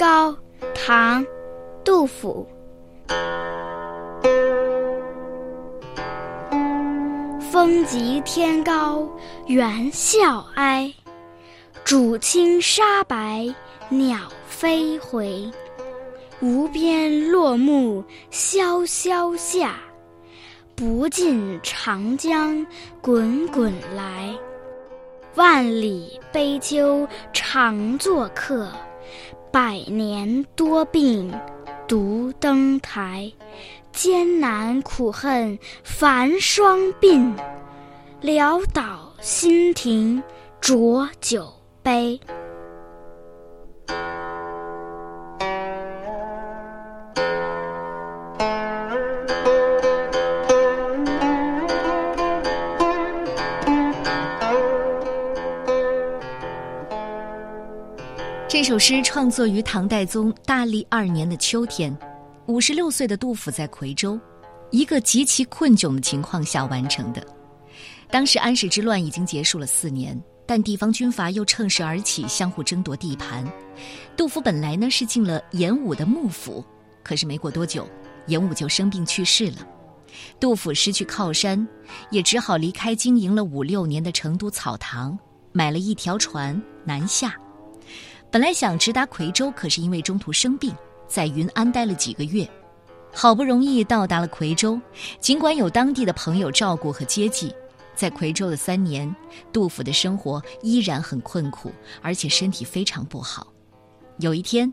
高唐·杜甫。风急天高猿啸哀，渚清沙白鸟飞回。无边落木萧萧下，不尽长江滚滚来。万里悲秋常作客，百年多病独登台。艰难苦恨繁霜鬓，潦倒新停浊酒杯。这首诗创作于唐代宗大历二年的秋天，五十六岁的杜甫在夔州，一个极其困窘的情况下完成的。当时安史之乱已经结束了四年，但地方军阀又趁势而起，相互争夺地盘。杜甫本来呢是进了严武的幕府，可是没过多久，严武就生病去世了。杜甫失去靠山，也只好离开经营了五六年的成都草堂，买了一条船南下。本来想直达夔州，可是因为中途生病，在云安待了几个月，好不容易到达了夔州。尽管有当地的朋友照顾和接济，在夔州的三年，杜甫的生活依然很困苦，而且身体非常不好。有一天，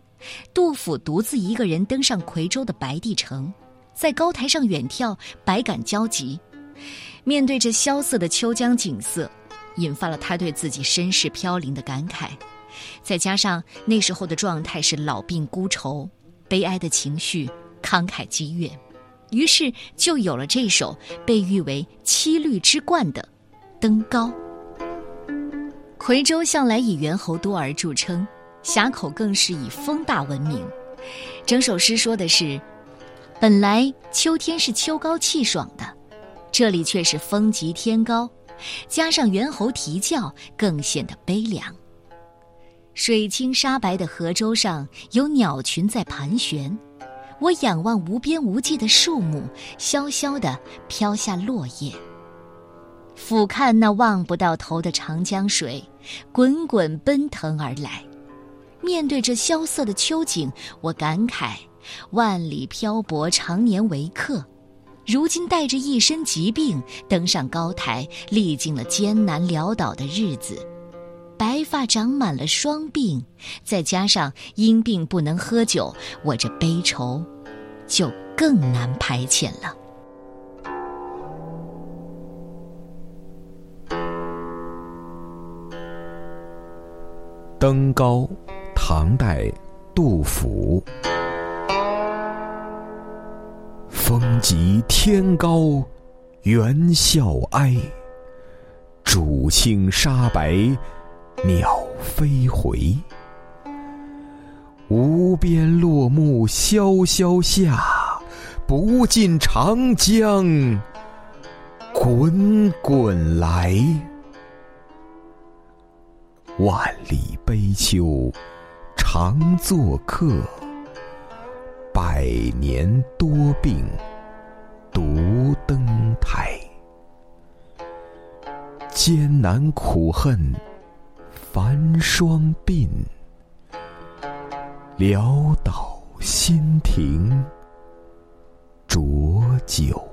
杜甫独自一个人登上夔州的白帝城，在高台上远眺，百感交集。面对着萧瑟的秋江景色，引发了他对自己身世飘零的感慨。再加上那时候的状态是老病孤愁，悲哀的情绪慷慨激越，于是就有了这首被誉为七律之冠的《登高》。夔州向来以猿猴多而著称，峡口更是以风大闻名。整首诗说的是，本来秋天是秋高气爽的，这里却是风急天高，加上猿猴啼叫，更显得悲凉。水清沙白的河舟上有鸟群在盘旋，我仰望无边无际的树木，萧萧地飘下落叶。俯瞰那望不到头的长江水，滚滚奔腾而来。面对这萧瑟的秋景，我感慨：万里漂泊，常年为客，如今带着一身疾病登上高台，历尽了艰难潦倒的日子。白发长满了双鬓，再加上因病不能喝酒，我这悲愁就更难排遣了。登高，唐代，杜甫。风急天高，猿啸哀，渚清沙白。鸟飞回，无边落木萧萧下，不尽长江滚滚来。万里悲秋常作客，百年多病独登台。艰难苦恨。繁霜鬓，潦倒新停浊酒。